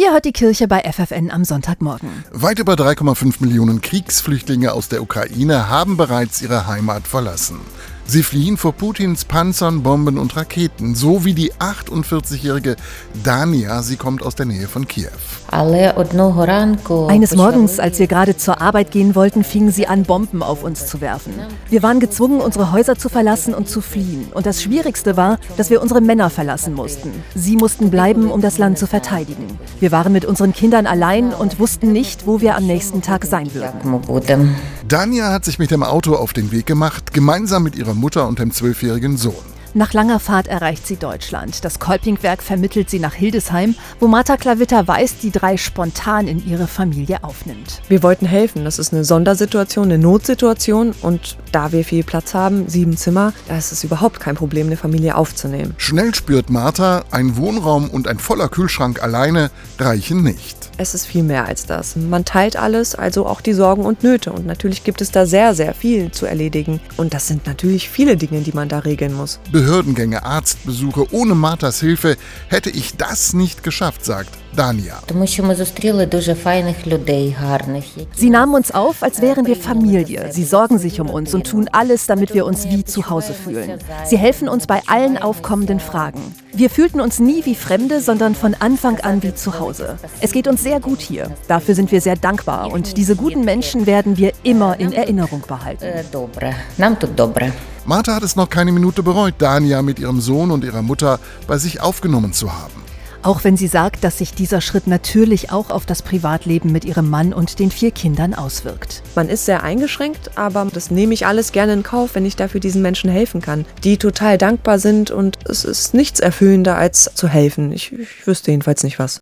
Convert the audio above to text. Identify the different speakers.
Speaker 1: Ja, Ihr hört die Kirche bei FFN am Sonntagmorgen.
Speaker 2: Weit über 3,5 Millionen Kriegsflüchtlinge aus der Ukraine haben bereits ihre Heimat verlassen. Sie fliehen vor Putins Panzern, Bomben und Raketen, so wie die 48-jährige Dania. Sie kommt aus der Nähe von Kiew.
Speaker 1: Eines Morgens, als wir gerade zur Arbeit gehen wollten, fingen sie an, Bomben auf uns zu werfen. Wir waren gezwungen, unsere Häuser zu verlassen und zu fliehen. Und das Schwierigste war, dass wir unsere Männer verlassen mussten. Sie mussten bleiben, um das Land zu verteidigen. Wir waren mit unseren Kindern allein und wussten nicht, wo wir am nächsten Tag sein würden.
Speaker 2: Dania hat sich mit dem Auto auf den Weg gemacht, gemeinsam mit ihrer Mutter und dem zwölfjährigen Sohn.
Speaker 1: Nach langer Fahrt erreicht sie Deutschland. Das Kolpingwerk vermittelt sie nach Hildesheim, wo Martha Klavitter weiß, die drei spontan in ihre Familie aufnimmt.
Speaker 3: Wir wollten helfen. Das ist eine Sondersituation, eine Notsituation. Und da wir viel Platz haben, sieben Zimmer, da ist es überhaupt kein Problem, eine Familie aufzunehmen.
Speaker 2: Schnell spürt Martha, ein Wohnraum und ein voller Kühlschrank alleine reichen nicht.
Speaker 3: Es ist viel mehr als das. Man teilt alles, also auch die Sorgen und Nöte. Und natürlich gibt es da sehr, sehr viel zu erledigen. Und das sind natürlich viele Dinge, die man da regeln muss.
Speaker 2: Behördengänge, Arztbesuche, ohne Marthas Hilfe hätte ich das nicht geschafft, sagt Dania.
Speaker 1: Sie nahmen uns auf, als wären wir Familie. Sie sorgen sich um uns und tun alles, damit wir uns wie zu Hause fühlen. Sie helfen uns bei allen aufkommenden Fragen. Wir fühlten uns nie wie Fremde, sondern von Anfang an wie zu Hause. Es geht uns sehr gut hier. Dafür sind wir sehr dankbar und diese guten Menschen werden wir immer in Erinnerung behalten.
Speaker 2: Martha hat es noch keine Minute bereut, Dania mit ihrem Sohn und ihrer Mutter bei sich aufgenommen zu haben.
Speaker 1: Auch wenn sie sagt, dass sich dieser Schritt natürlich auch auf das Privatleben mit ihrem Mann und den vier Kindern auswirkt.
Speaker 3: Man ist sehr eingeschränkt, aber das nehme ich alles gerne in Kauf, wenn ich dafür diesen Menschen helfen kann, die total dankbar sind und es ist nichts erfüllender als zu helfen. Ich, ich wüsste jedenfalls nicht was.